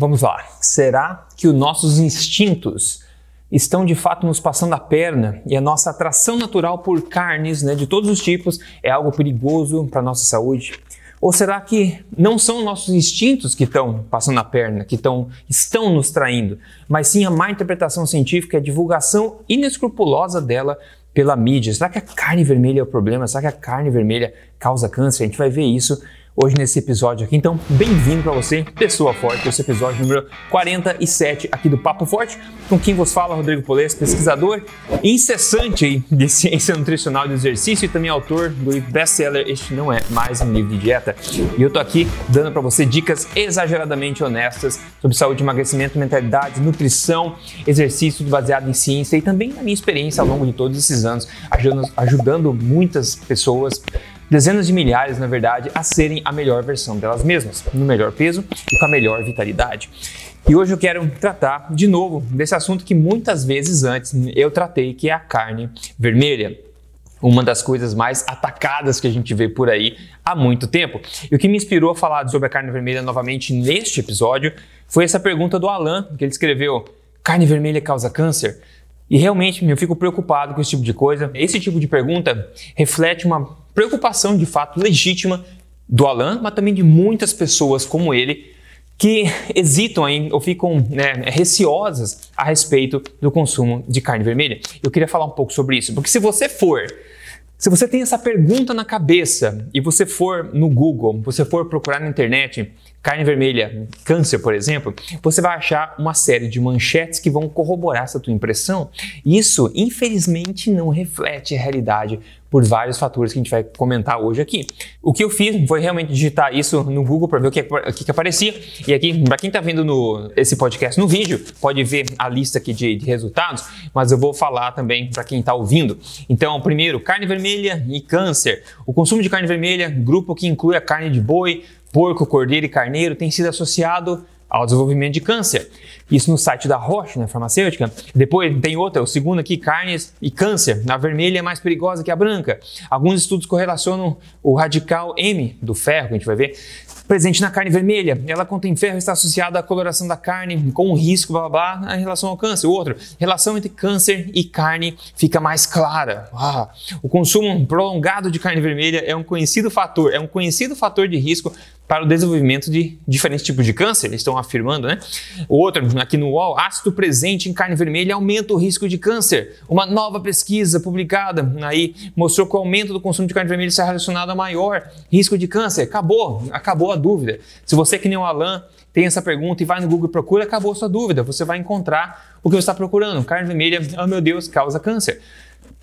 Vamos lá. Será que os nossos instintos estão de fato nos passando a perna e a nossa atração natural por carnes né, de todos os tipos é algo perigoso para a nossa saúde? Ou será que não são nossos instintos que estão passando a perna, que estão, estão nos traindo, mas sim a má interpretação científica e a divulgação inescrupulosa dela pela mídia? Será que a carne vermelha é o problema? Será que a carne vermelha causa câncer? A gente vai ver isso hoje nesse episódio aqui. Então, bem-vindo para você, pessoa forte, esse episódio número 47 aqui do Papo Forte, com quem vos fala Rodrigo Polês, pesquisador incessante de ciência nutricional e do exercício e também autor do best-seller Este Não É Mais Um Livro de Dieta. E eu tô aqui dando para você dicas exageradamente honestas sobre saúde, emagrecimento, mentalidade, nutrição, exercício baseado em ciência e também na minha experiência ao longo de todos esses anos, ajudando, ajudando muitas pessoas dezenas de milhares, na verdade, a serem a melhor versão delas mesmas, no melhor peso e com a melhor vitalidade. E hoje eu quero tratar de novo desse assunto que muitas vezes antes eu tratei, que é a carne vermelha. Uma das coisas mais atacadas que a gente vê por aí há muito tempo. E o que me inspirou a falar sobre a carne vermelha novamente neste episódio foi essa pergunta do Alan, que ele escreveu: carne vermelha causa câncer? E realmente eu fico preocupado com esse tipo de coisa. Esse tipo de pergunta reflete uma preocupação de fato legítima do Alan, mas também de muitas pessoas como ele que hesitam em, ou ficam né, receosas a respeito do consumo de carne vermelha. Eu queria falar um pouco sobre isso, porque se você for se você tem essa pergunta na cabeça e você for no Google, você for procurar na internet carne vermelha, câncer, por exemplo, você vai achar uma série de manchetes que vão corroborar essa tua impressão. Isso, infelizmente, não reflete a realidade por vários fatores que a gente vai comentar hoje aqui. O que eu fiz foi realmente digitar isso no Google para ver o que, o que, aparecia. E aqui, para quem está vendo no, esse podcast no vídeo, pode ver a lista aqui de, de resultados, mas eu vou falar também para quem está ouvindo. Então, primeiro, carne vermelha e câncer. O consumo de carne vermelha, grupo que inclui a carne de boi, porco, cordeiro e carneiro, tem sido associado ao desenvolvimento de câncer. Isso no site da Roche, né, farmacêutica. Depois tem outra, o segundo aqui, carnes e câncer. A vermelha é mais perigosa que a branca. Alguns estudos correlacionam o radical M do ferro, que a gente vai ver, presente na carne vermelha. Ela contém ferro e está associada à coloração da carne com um risco, blá, blá, blá, em relação ao câncer. O outro, relação entre câncer e carne fica mais clara. Ah, o consumo prolongado de carne vermelha é um conhecido fator, é um conhecido fator de risco para o desenvolvimento de diferentes tipos de câncer, eles estão afirmando, né? O outro, aqui no UOL, ácido presente em carne vermelha aumenta o risco de câncer. Uma nova pesquisa publicada aí mostrou que o aumento do consumo de carne vermelha está relacionado a maior risco de câncer. Acabou, acabou a dúvida. Se você, que nem o Alan, tem essa pergunta e vai no Google e procura, acabou sua dúvida. Você vai encontrar o que você está procurando. Carne vermelha, oh meu Deus, causa câncer.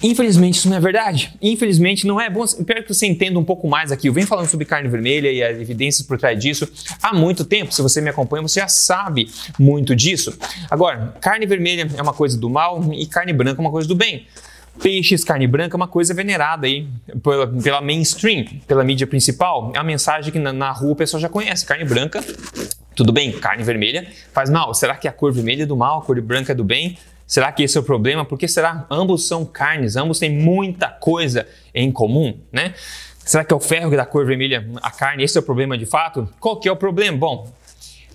Infelizmente isso não é verdade. Infelizmente não é bom. Espero que você entenda um pouco mais aqui. Eu venho falando sobre carne vermelha e as evidências por trás disso há muito tempo. Se você me acompanha, você já sabe muito disso. Agora, carne vermelha é uma coisa do mal e carne branca é uma coisa do bem. Peixes, carne branca é uma coisa venerada aí pela, pela mainstream, pela mídia principal. É uma mensagem que na, na rua o pessoal já conhece. Carne branca, tudo bem. Carne vermelha faz mal. Será que a cor vermelha é do mal, a cor branca é do bem? Será que esse é o problema? Porque será ambos são carnes, ambos têm muita coisa em comum, né? Será que é o ferro que dá cor vermelha a carne? Esse é o problema de fato? Qual que é o problema? Bom,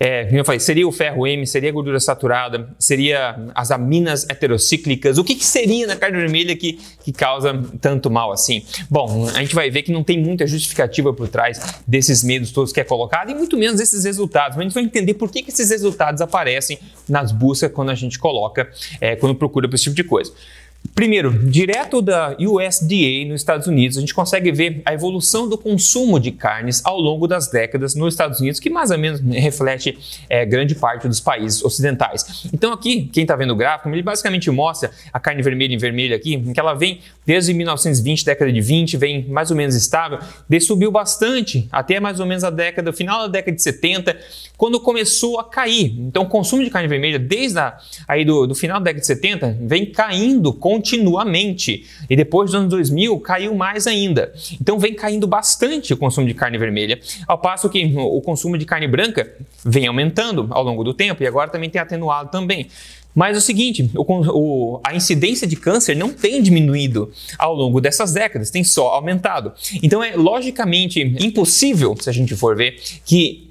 é, como eu falei, seria o ferro M, seria a gordura saturada, seria as aminas heterocíclicas. O que, que seria na carne vermelha que, que causa tanto mal assim? Bom, a gente vai ver que não tem muita justificativa por trás desses medos todos que é colocado e muito menos desses resultados. Mas a gente vai entender por que, que esses resultados aparecem nas buscas quando a gente coloca, é, quando procura por esse tipo de coisa. Primeiro, direto da USDA nos Estados Unidos, a gente consegue ver a evolução do consumo de carnes ao longo das décadas nos Estados Unidos, que mais ou menos reflete é, grande parte dos países ocidentais. Então aqui, quem está vendo o gráfico, ele basicamente mostra a carne vermelha em vermelho aqui, que ela vem desde 1920, década de 20, vem mais ou menos estável, daí subiu bastante até mais ou menos a década, final da década de 70, quando começou a cair. Então o consumo de carne vermelha desde a, aí do, do final da década de 70 vem caindo com continuamente. E depois dos anos 2000 caiu mais ainda. Então vem caindo bastante o consumo de carne vermelha, ao passo que o consumo de carne branca vem aumentando ao longo do tempo e agora também tem atenuado também. Mas é o seguinte, o, o, a incidência de câncer não tem diminuído ao longo dessas décadas, tem só aumentado. Então é logicamente impossível, se a gente for ver, que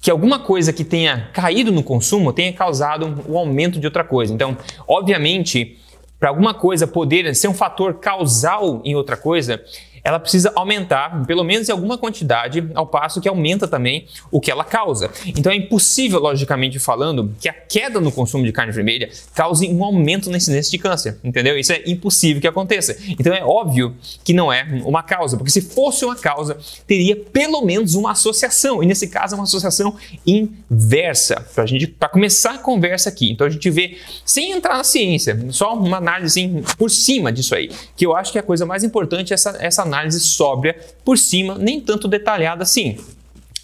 que alguma coisa que tenha caído no consumo tenha causado o aumento de outra coisa. Então, obviamente, para alguma coisa poder ser um fator causal em outra coisa, ela precisa aumentar, pelo menos em alguma quantidade, ao passo que aumenta também o que ela causa. Então é impossível, logicamente falando, que a queda no consumo de carne vermelha cause um aumento na incidência de câncer, entendeu? Isso é impossível que aconteça. Então é óbvio que não é uma causa, porque se fosse uma causa, teria pelo menos uma associação, e nesse caso é uma associação inversa, para a gente para começar a conversa aqui. Então a gente vê, sem entrar na ciência, só uma análise por cima disso aí, que eu acho que a coisa mais importante é essa, essa análise análise sóbria por cima, nem tanto detalhada assim.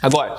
Agora,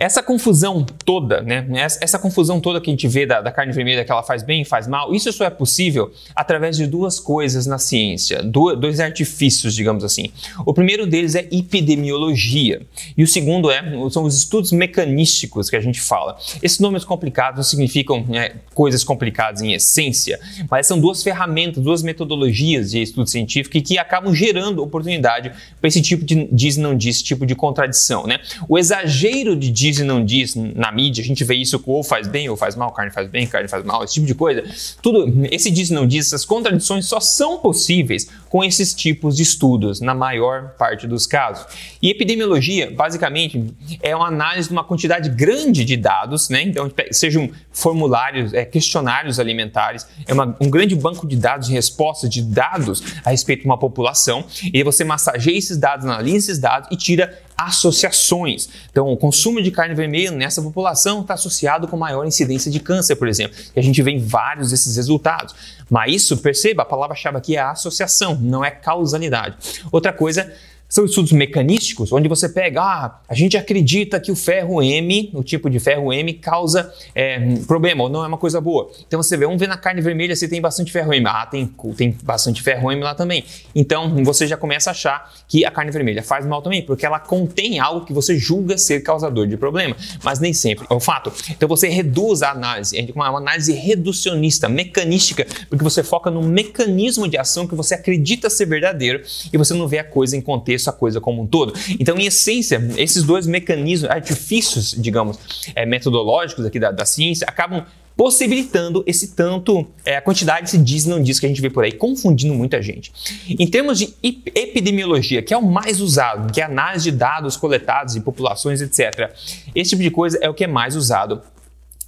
essa confusão toda, né? Essa confusão toda que a gente vê da, da, carne vermelha que ela faz bem e faz mal, isso só é possível através de duas coisas na ciência, dois artifícios, digamos assim. O primeiro deles é epidemiologia e o segundo é são os estudos mecanísticos que a gente fala. Esses nomes complicados significam né, coisas complicadas em essência, mas são duas ferramentas, duas metodologias de estudo científico que acabam gerando oportunidade para esse tipo de diz não diz, tipo de contradição, né? O exagero de diz diz e não diz na mídia, a gente vê isso com ou faz bem ou faz mal, carne faz bem, carne faz mal, esse tipo de coisa. Tudo, esse diz e não diz, essas contradições só são possíveis com esses tipos de estudos, na maior parte dos casos. E epidemiologia, basicamente, é uma análise de uma quantidade grande de dados, né? Então, sejam formulários, é, questionários alimentares, é uma, um grande banco de dados, de respostas de dados a respeito de uma população, e você massageia esses dados, analisa esses dados e tira associações. Então, o consumo de carne vermelha nessa população está associado com maior incidência de câncer, por exemplo. E a gente vê em vários desses resultados. Mas isso, perceba, a palavra-chave aqui é associação, não é causalidade. Outra coisa são estudos mecanísticos, onde você pega, ah, a gente acredita que o ferro M, o tipo de ferro M, causa é, problema, ou não é uma coisa boa. Então você vê, vamos ver na carne vermelha se tem bastante ferro M. Ah, tem, tem bastante ferro M lá também. Então você já começa a achar que a carne vermelha faz mal também, porque ela contém algo que você julga ser causador de problema, mas nem sempre é o fato. Então você reduz a análise, é uma análise reducionista, mecanística, porque você foca no mecanismo de ação que você acredita ser verdadeiro e você não vê a coisa em contexto essa coisa como um todo. Então, em essência, esses dois mecanismos, artifícios, digamos, é, metodológicos aqui da, da ciência, acabam possibilitando esse tanto, é, a quantidade se diz não diz que a gente vê por aí, confundindo muita gente. Em termos de epidemiologia, que é o mais usado, que é análise de dados coletados em populações, etc., esse tipo de coisa é o que é mais usado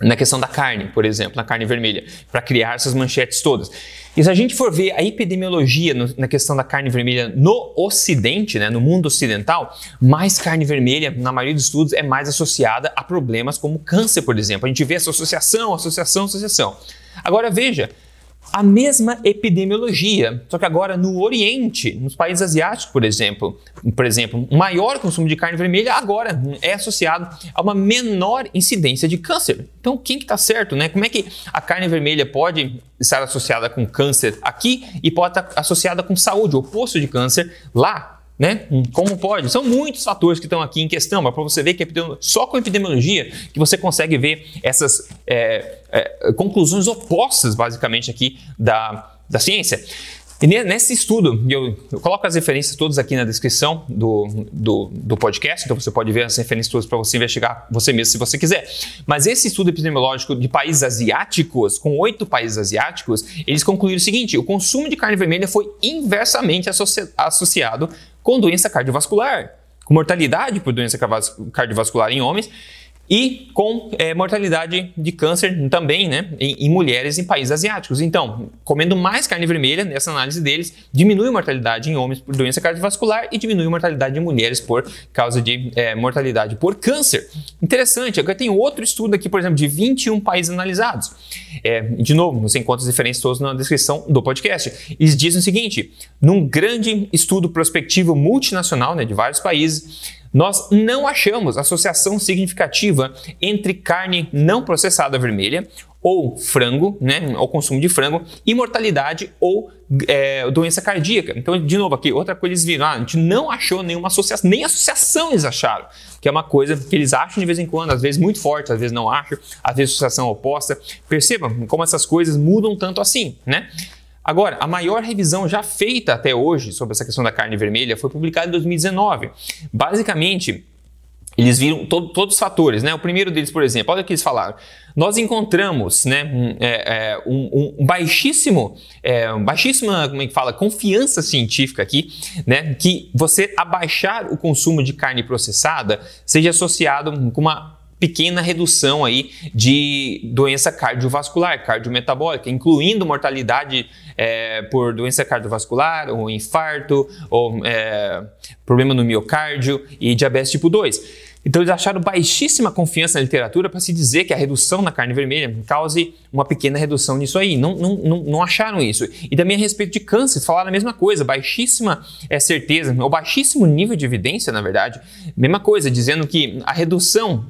na questão da carne, por exemplo, na carne vermelha, para criar essas manchetes todas. E se a gente for ver a epidemiologia no, na questão da carne vermelha no Ocidente, né, no mundo ocidental, mais carne vermelha, na maioria dos estudos, é mais associada a problemas como câncer, por exemplo. A gente vê essa associação, associação, associação. Agora veja, a mesma epidemiologia, só que agora no Oriente, nos países asiáticos, por exemplo, por exemplo, maior consumo de carne vermelha agora é associado a uma menor incidência de câncer. Então, quem que está certo, né? Como é que a carne vermelha pode estar associada com câncer aqui e pode estar associada com saúde, oposto de câncer lá? Né? Como pode? São muitos fatores que estão aqui em questão, mas para você ver que só com epidemiologia que você consegue ver essas é, é, conclusões opostas, basicamente, aqui da, da ciência. E nesse estudo, eu, eu, coloco as referências todas aqui na descrição do, do, do podcast, então você pode ver as referências todas para você investigar você mesmo se você quiser. Mas esse estudo epidemiológico de países asiáticos, com oito países asiáticos, eles concluíram o seguinte: o consumo de carne vermelha foi inversamente associ associado com doença cardiovascular, com mortalidade por doença cardiovascular em homens e com é, mortalidade de câncer também né, em, em, mulheres em países asiáticos. Então, comendo mais carne vermelha, nessa análise deles, diminui a mortalidade em homens por doença cardiovascular e diminui a mortalidade em mulheres por causa de é, mortalidade por câncer. Interessante, agora tem outro estudo aqui, por exemplo, de 21 países analisados. É, de novo, você encontra as referências todas na descrição do podcast. Eles dizem o seguinte: num grande estudo prospectivo multinacional né, de vários países, nós não achamos associação significativa entre carne não processada vermelha ou frango, né, ou consumo de frango, e mortalidade ou é, doença cardíaca. Então, de novo aqui, outra coisa eles viram, ah, a gente não achou nenhuma associação, nem associação eles acharam, que é uma coisa que eles acham de vez em quando, às vezes muito forte, às vezes não acham, às vezes associação oposta. Percebam como essas coisas mudam tanto assim, né? Agora, a maior revisão já feita até hoje sobre essa questão da carne vermelha foi publicada em 2019. Basicamente, eles viram to todos os fatores, né? O primeiro deles, por exemplo, olha o que eles falaram. Nós encontramos, né, um, é, é um, um baixíssimo, é, um baixíssima, como é que fala, confiança científica aqui, né, que você abaixar o consumo de carne processada seja associado com uma pequena redução aí de doença cardiovascular, cardiometabólica, incluindo mortalidade é, por doença cardiovascular, ou infarto, ou é, problema no miocárdio e diabetes tipo 2. Então eles acharam baixíssima confiança na literatura para se dizer que a redução na carne vermelha cause uma pequena redução nisso aí. Não, não, não, não acharam isso. E também a respeito de câncer, falaram a mesma coisa, baixíssima é, certeza, ou baixíssimo nível de evidência, na verdade, mesma coisa, dizendo que a redução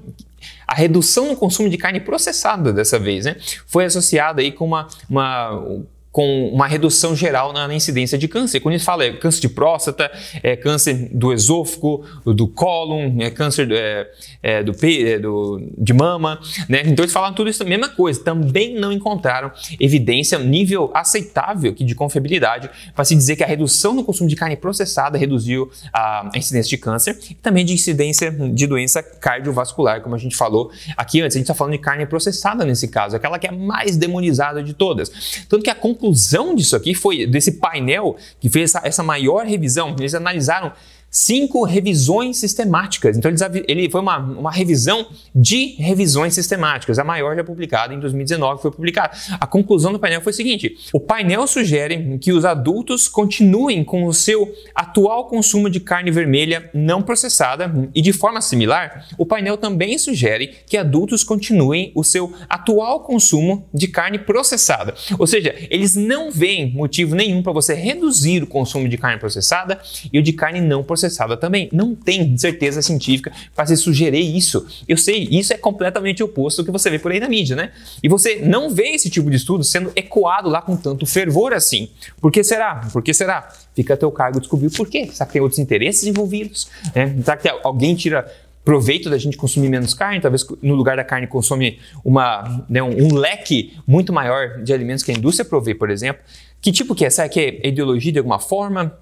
a redução no consumo de carne processada dessa vez, né, foi associada aí com uma, uma com uma redução geral na, na, incidência de câncer. Quando a gente fala é câncer de próstata, é câncer do esôfago, do cólon, é câncer é, é, do, é, do, de mama, né? Então eles falaram tudo isso mesma coisa. Também não encontraram evidência nível aceitável de confiabilidade para se dizer que a redução no consumo de carne processada reduziu a, a incidência de câncer e também de incidência de doença cardiovascular, como a gente falou aqui antes. A gente está falando de carne processada nesse caso, aquela que é mais demonizada de todas. Tanto que a conclusão disso aqui foi desse painel que fez essa, essa maior revisão. Eles analisaram cinco revisões sistemáticas. Então, ele foi uma, uma revisão de revisões sistemáticas, a maior já publicada em 2019 foi publicada. A conclusão do painel foi o seguinte: o painel sugere que os adultos continuem com o seu atual consumo de carne vermelha não processada e, de forma similar, o painel também sugere que adultos continuem o seu atual consumo de carne processada. Ou seja, eles não veem motivo nenhum para você reduzir o consumo de carne processada e o de carne não processada processada também. Não tem certeza científica para se sugerir isso. Eu sei, isso é completamente oposto do que você vê por aí na mídia, né? E você não vê esse tipo de estudo sendo ecoado lá com tanto fervor assim. Por que será? Por que será? Fica a teu cargo descobrir por quê. Será que tem outros interesses envolvidos? Né? Será que alguém tira proveito da gente consumir menos carne, talvez no lugar da carne consome uma, né, um, um, leque muito maior de alimentos que a indústria provê, por exemplo. Que tipo que é? Será que é ideologia de alguma forma?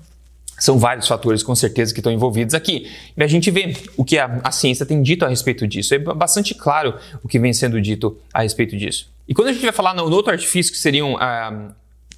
São vários fatores, com certeza, que estão envolvidos aqui. E a gente vê o que a, a, ciência tem dito a respeito disso. É bastante claro o que vem sendo dito a respeito disso. E quando a gente vai falar no, no outro artifício, que seriam ah,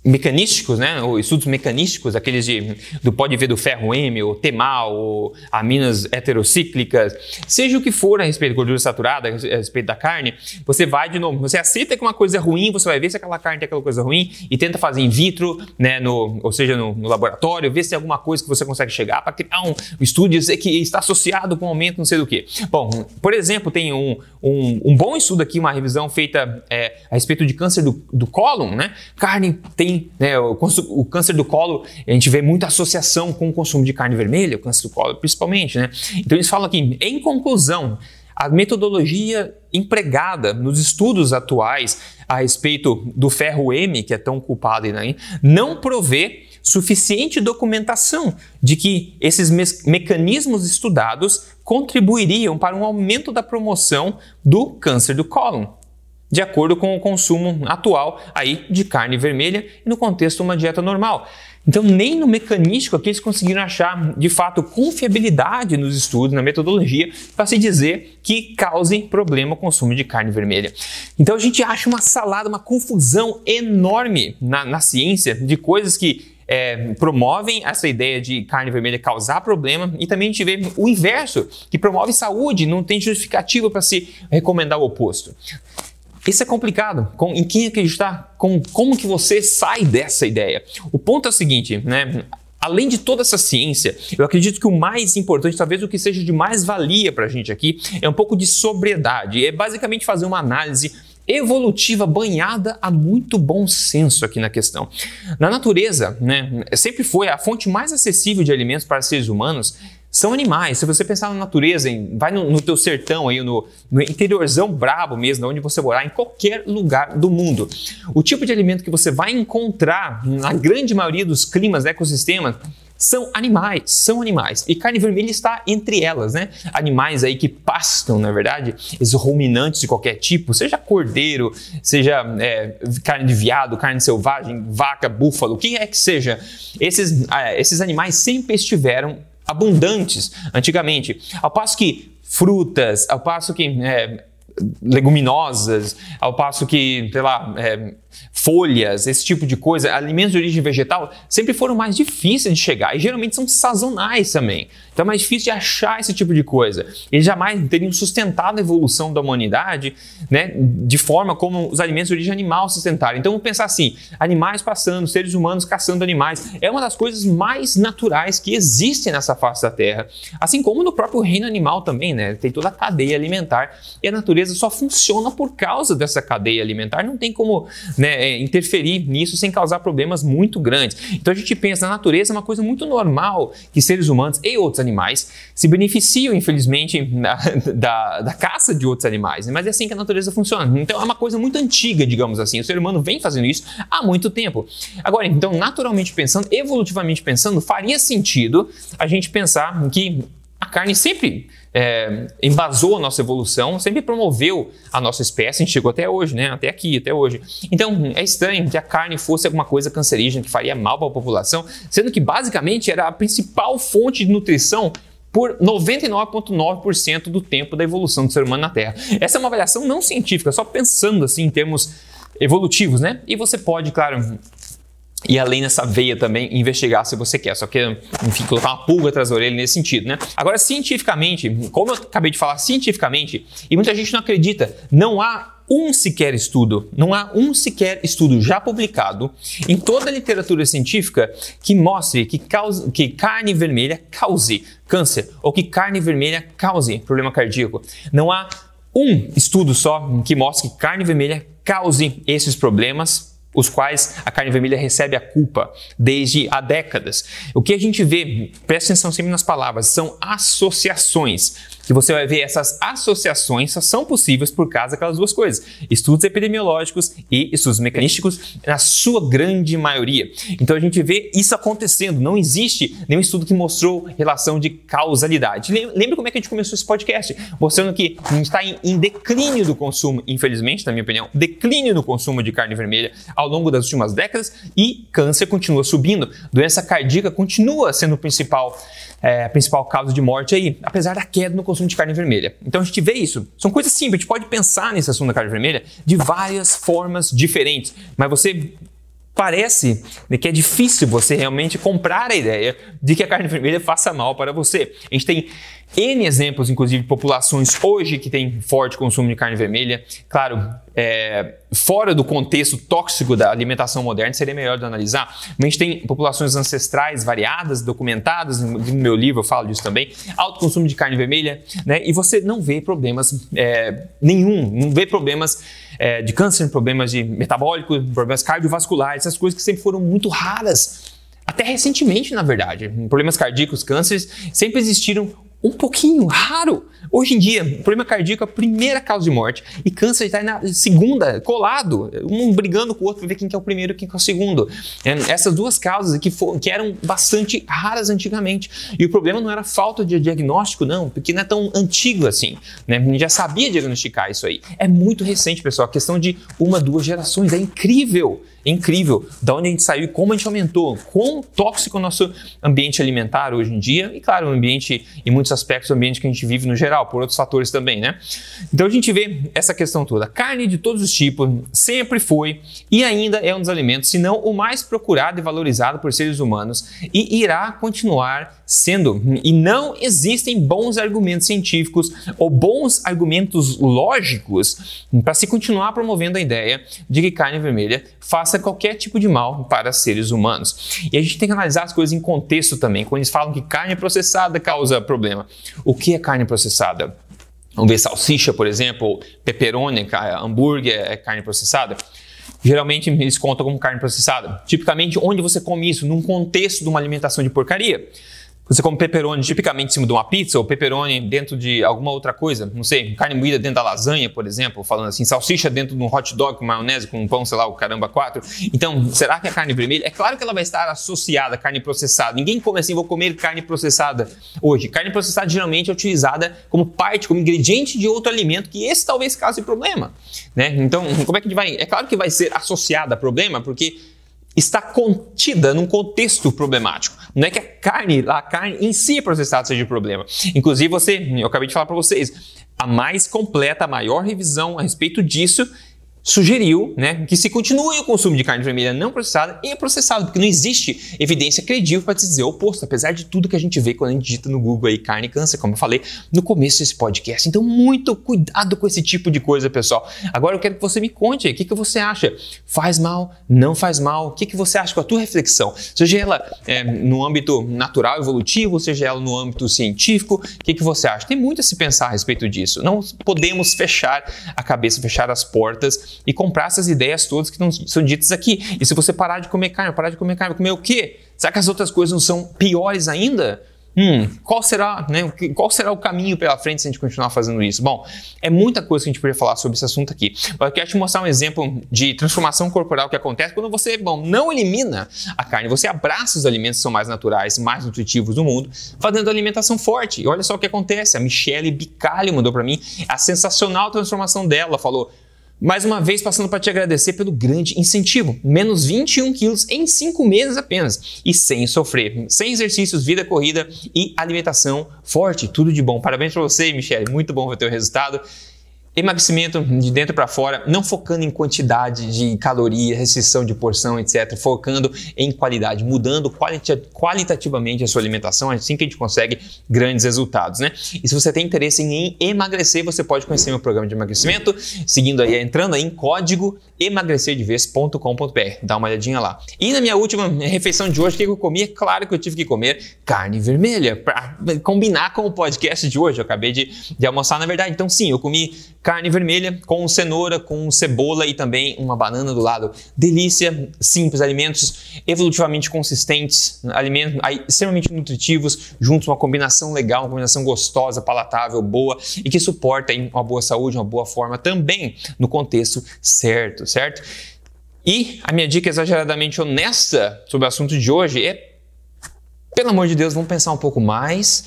mecanísticos, né, ou estudos mecanísticos, aqueles de, do pode ver do ferro M, ou temal, ou aminas heterocíclicas, seja o que for a respeito de gordura saturada, a respeito da carne, você vai de novo, você aceita que uma coisa é ruim, você vai ver se aquela carne tem aquela coisa ruim e tenta fazer in vitro, né, no, ou seja, no, no laboratório, ver se tem alguma coisa que você consegue chegar para criar um estudo dizer que está associado com um aumento não sei do que. Bom, por exemplo, tem um, um, um bom estudo aqui, uma revisão feita é, a respeito de câncer do, do cólon, né? Carne tem né, o, o, câncer do colo, a gente vê muita associação com o consumo de carne vermelha, o câncer do colo principalmente, né? Então eles falam aqui, em conclusão, a metodologia empregada nos estudos atuais a respeito do ferro M, que é tão culpado né, não provê suficiente documentação de que esses me mecanismos estudados contribuiriam para um aumento da promoção do câncer do cólon de acordo com o consumo atual aí de carne vermelha e no contexto de uma dieta normal. Então, nem no mecanístico aqui eles conseguiram achar, de fato, confiabilidade nos estudos, na metodologia, para se dizer que cause problema o consumo de carne vermelha. Então, a gente acha uma salada, uma confusão enorme na, na ciência de coisas que é, promovem essa ideia de carne vermelha causar problema e também a gente vê o inverso, que promove saúde, não tem justificativa para se recomendar o oposto. Isso é complicado. Com, em quem acreditar? Com, como que você sai dessa ideia? O ponto é o seguinte, né? Além de toda essa ciência, eu acredito que o mais importante, talvez o que seja de mais valia para a gente aqui, é um pouco de sobriedade. É basicamente fazer uma análise evolutiva banhada a muito bom senso aqui na questão. Na natureza, né, sempre foi a fonte mais acessível de alimentos para seres humanos são animais. Se você pensar na natureza, vai no, no teu sertão aí, no, no, interiorzão brabo mesmo, onde você morar, em qualquer lugar do mundo. O tipo de alimento que você vai encontrar na grande maioria dos climas, ecossistemas, são animais, são animais. E carne vermelha está entre elas, né? Animais aí que pastam, na verdade, esses ruminantes de qualquer tipo, seja cordeiro, seja é, carne de viado, carne selvagem, vaca, búfalo, o que é que seja. Esses, é, esses animais sempre estiveram abundantes antigamente. Ao passo que frutas, ao passo que é, leguminosas, ao passo que, sei lá, é, folhas, esse tipo de coisa, alimentos de origem vegetal, sempre foram mais difíceis de chegar e geralmente são sazonais também. Então é mais difícil de achar esse tipo de coisa. Eles jamais teriam sustentado a evolução da humanidade né, de forma como os alimentos de origem animal sustentaram. Então vamos pensar assim: animais passando, seres humanos caçando animais, é uma das coisas mais naturais que existem nessa face da Terra. Assim como no próprio reino animal também, né? Tem toda a cadeia alimentar e a natureza só funciona por causa dessa cadeia alimentar. Não tem como né, é, interferir nisso sem causar problemas muito grandes. Então a gente pensa na natureza é uma coisa muito normal que seres humanos e outros animais se beneficiam, infelizmente, da, da, da caça de outros animais. Né? Mas é assim que a natureza funciona. Então é uma coisa muito antiga, digamos assim. O ser humano vem fazendo isso há muito tempo. Agora, então, naturalmente pensando, evolutivamente pensando, faria sentido a gente pensar que a carne sempre é, embasou a nossa evolução, sempre promoveu a nossa espécie, a gente chegou até hoje, né? Até aqui, até hoje. Então, é estranho que a carne fosse alguma coisa cancerígena que faria mal para a população, sendo que basicamente era a principal fonte de nutrição por 99,9% do tempo da evolução do ser humano na Terra. Essa é uma avaliação não científica, só pensando assim em termos evolutivos, né? E você pode, claro, e além nessa veia também investigar se você quer. Só que, enfim, colocar uma pulga atrás da orelha nesse sentido, né? Agora, cientificamente, como eu acabei de falar, cientificamente, e muita gente não acredita, não há um sequer estudo, não há um sequer estudo já publicado em toda a literatura científica que mostre que, cause, que carne vermelha cause câncer ou que carne vermelha cause problema cardíaco. Não há um estudo só que mostre que carne vermelha cause esses problemas os quais a carne vermelha recebe a culpa desde há décadas. O que a gente vê, presta atenção sempre nas palavras, são associações que você vai ver essas associações só são possíveis por causa daquelas duas coisas: estudos epidemiológicos e estudos mecanísticos, na sua grande maioria. Então a gente vê isso acontecendo. Não existe nenhum estudo que mostrou relação de causalidade. Lembra como é que a gente começou esse podcast? Mostrando que a gente está em, em declínio do consumo, infelizmente, na minha opinião, declínio do consumo de carne vermelha ao longo das últimas décadas e câncer continua subindo. Doença cardíaca continua sendo o principal é, a principal causa de morte aí, apesar da queda no consumo de carne vermelha. Então a gente vê isso. São coisas simples, a gente pode pensar nesse assunto da carne vermelha de várias formas diferentes, mas você parece que é difícil você realmente comprar a ideia de que a carne vermelha faça mal para você. A gente tem N exemplos, inclusive, de populações hoje que têm forte consumo de carne vermelha. Claro, é, fora do contexto tóxico da alimentação moderna, seria melhor de analisar. Mas a gente tem populações ancestrais variadas, documentadas, no meu livro eu falo disso também, alto consumo de carne vermelha, né? E você não vê problemas é, nenhum, não vê problemas é, de câncer, problemas de metabólico, problemas cardiovasculares, essas coisas que sempre foram muito raras. Até recentemente, na verdade, problemas cardíacos, cânceres, sempre existiram um pouquinho raro. Hoje em dia, problema cardíaco é a primeira causa de morte e câncer está na segunda, colado, um brigando com o outro para ver quem que é o primeiro e quem que é o segundo. É, essas duas causas que, for, que eram bastante raras antigamente. E o problema não era falta de diagnóstico, não, porque não é tão antigo assim. Né? A gente já sabia diagnosticar isso aí. É muito recente, pessoal, a questão de uma, duas gerações. É incrível é incrível da onde a gente saiu e como a gente aumentou, quão tóxico o nosso ambiente alimentar hoje em dia e, claro, o ambiente, em muitos aspectos, o ambiente que a gente vive no geral, por outros fatores também, né? Então a gente vê essa questão toda. Carne de todos os tipos sempre foi e ainda é um dos alimentos, se não o mais procurado e valorizado por seres humanos e irá continuar sendo. E não existem bons argumentos científicos ou bons argumentos lógicos para se continuar promovendo a ideia de que carne vermelha faz faça qualquer tipo de mal para seres humanos. E a gente tem que analisar as coisas em contexto também. Quando eles falam que carne processada causa problema, o que é carne processada? Vamos ver salsicha, por exemplo, pepperoni, hambúrguer é carne processada. Geralmente eles contam como carne processada. Tipicamente, onde você come isso? Num contexto de uma alimentação de porcaria. Você come pepperoni tipicamente em cima de uma pizza ou pepperoni dentro de alguma outra coisa, não sei, carne moída dentro da lasanha, por exemplo, falando assim, salsicha dentro de um hot dog com maionese, com um pão, sei lá, o caramba, quatro. Então, será que a carne vermelha? É claro que ela vai estar associada à carne processada. Ninguém come assim, vou comer carne processada hoje. Carne processada geralmente é utilizada como parte, como ingrediente de outro alimento, que esse talvez cause problema. Né? Então, como é que vai? É claro que vai ser associada a problema, porque está contida num contexto problemático. Não é que a carne, a carne em si processada seja o problema. Inclusive, você, eu acabei de falar para vocês, a mais completa, a maior revisão a respeito disso sugeriu né, que se continue o consumo de carne vermelha não processada e processada, porque não existe evidência credível para dizer o oposto, apesar de tudo que a gente vê quando a gente digita no Google aí carne e câncer, como eu falei no começo desse podcast. Então, muito cuidado com esse tipo de coisa, pessoal. Agora eu quero que você me conte o que, que você acha? Faz mal? Não faz mal? O que, que você acha com a tua reflexão? Seja ela é, no âmbito natural, evolutivo, seja ela no âmbito científico, o que, que você acha? Tem muito a se pensar a respeito disso. Não podemos fechar a cabeça, fechar as portas e comprar essas ideias todas que não são ditas aqui. E se você parar de comer carne, parar de comer carne, comer o quê? Será que as outras coisas não são piores ainda? Hum, qual será, né, qual será o caminho pela frente se a gente continuar fazendo isso? Bom, é muita coisa que a gente poderia falar sobre esse assunto aqui. Mas eu quero te mostrar um exemplo de transformação corporal que acontece quando você, bom, não elimina a carne, você abraça os alimentos que são mais naturais, mais nutritivos do mundo, fazendo alimentação forte. E olha só o que acontece. A Michelle Bicalho mandou para mim a sensacional transformação dela. Falou: mais uma vez, passando para te agradecer pelo grande incentivo. Menos 21 quilos em 5 meses apenas. E sem sofrer. Sem exercícios, vida corrida e alimentação forte. Tudo de bom. Parabéns para você, Michelle. Muito bom ver o teu resultado. Emagrecimento de dentro para fora, não focando em quantidade de caloria, restrição de porção, etc. Focando em qualidade, mudando qualitativamente a sua alimentação, é assim que a gente consegue grandes resultados, né? E se você tem interesse em emagrecer, você pode conhecer meu programa de emagrecimento, seguindo aí, entrando aí em código emagrecerdevez.com.br. Dá uma olhadinha lá. E na minha última refeição de hoje, o que eu comi? É claro que eu tive que comer carne vermelha para combinar com o podcast de hoje. Eu acabei de, de almoçar, na verdade. Então, sim, eu comi carne vermelha com cenoura, com cebola e também uma banana do lado. Delícia, simples, alimentos evolutivamente consistentes, alimentos extremamente nutritivos, juntos uma combinação legal, uma combinação gostosa, palatável, boa e que suporta uma boa saúde, uma boa forma também no contexto certo, certo? E a minha dica exageradamente honesta sobre o assunto de hoje é, pelo amor de Deus, vamos pensar um pouco mais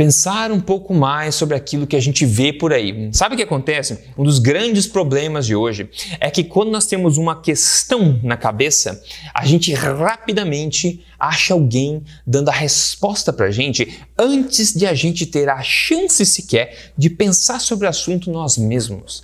pensar um pouco mais sobre aquilo que a gente vê por aí. Sabe o que acontece? Um dos grandes problemas de hoje é que quando nós temos uma questão na cabeça, a gente rapidamente acha alguém dando a resposta para a gente antes de a gente ter a chance sequer de pensar sobre o assunto nós mesmos.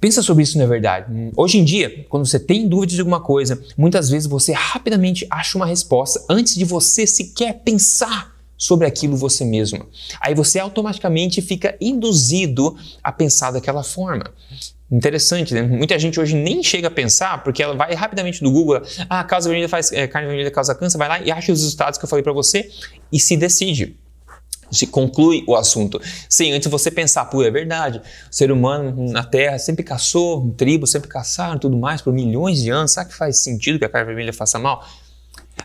Pensa sobre isso, não é verdade? Hoje em dia, quando você tem dúvidas de alguma coisa, muitas vezes você rapidamente acha uma resposta antes de você sequer pensar sobre aquilo você mesmo. Aí você automaticamente fica induzido a pensar daquela forma. Interessante, né? Muita gente hoje nem chega a pensar, porque ela vai rapidamente no Google, ah, causa vermelha faz, é, carne vermelha causa câncer, vai lá e acha os resultados que eu falei para você e se decide se conclui o assunto. Sim, antes você pensar, pô, é verdade, o ser humano na Terra sempre caçou, tribos sempre caçaram tudo mais por milhões de anos, será que faz sentido que a carne vermelha faça mal?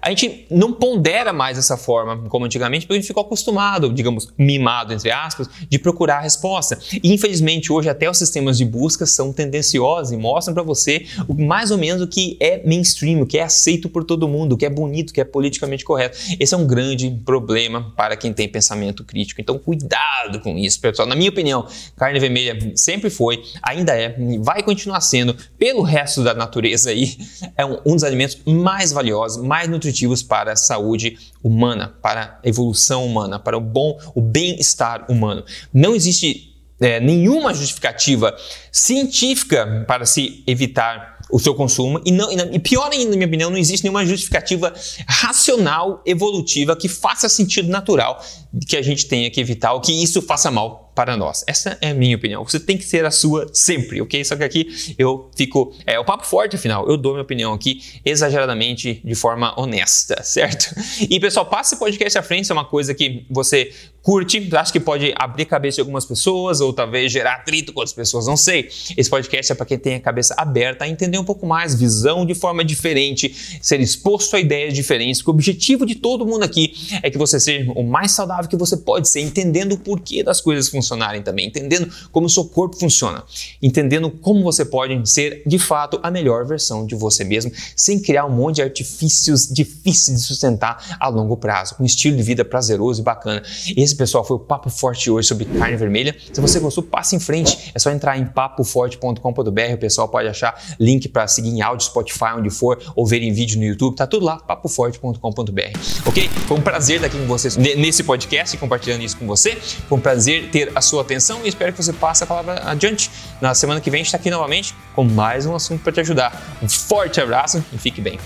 A gente não pondera mais dessa forma como antigamente, porque a gente ficou acostumado, digamos, mimado, entre aspas, de procurar a resposta. E infelizmente hoje até os sistemas de busca são tendenciosos e mostram para você mais ou menos o que é mainstream, o que é aceito por todo mundo, o que é bonito, o que é politicamente correto. Esse é um grande problema para quem tem pensamento crítico. Então cuidado com isso, pessoal. Na minha opinião, carne vermelha sempre foi, ainda é, vai continuar sendo, pelo resto da natureza aí, é um, um dos alimentos mais valiosos, mais nutritivos nutritivos para a saúde humana, para a evolução humana, para o bom, o bem-estar humano. Não existe é, nenhuma justificativa científica para se evitar o seu consumo e, não, e pior ainda, na minha opinião, não existe nenhuma justificativa racional, evolutiva que faça sentido natural que a gente tenha que evitar ou que isso faça mal para nós. Essa é a minha opinião. Você tem que ser a sua sempre, ok? Só que aqui eu fico. É o papo forte, afinal. Eu dou minha opinião aqui exageradamente de forma honesta, certo? E pessoal, passe esse podcast à frente, é uma coisa que você curte, acho que pode abrir a cabeça de algumas pessoas ou talvez gerar atrito com outras pessoas, não sei. Esse podcast é para quem tem a cabeça aberta a entender um pouco mais, visão de forma diferente, ser exposto a ideias diferentes, porque o objetivo de todo mundo aqui é que você seja o mais saudável que você pode ser, entendendo o porquê das coisas funcionarem também, entendendo como o seu corpo funciona, entendendo como você pode ser de fato a melhor versão de você mesmo, sem criar um monte de artifícios difíceis de sustentar a longo prazo, com um estilo de vida prazeroso e bacana. Esse, pessoal, foi o Papo Forte hoje sobre carne vermelha. Se você gostou, passe em frente. É só entrar em papoforte.com.br. O pessoal pode achar link para seguir em áudio, Spotify, onde for, ou ver em vídeo no YouTube. Tá tudo lá, papoforte.com.br. Ok? Foi um prazer estar aqui com vocês nesse podcast, compartilhando isso com você. Foi um prazer ter a sua atenção e espero que você passe a palavra adiante. Na semana que vem a gente está aqui novamente com mais um assunto para te ajudar. Um forte abraço e fique bem.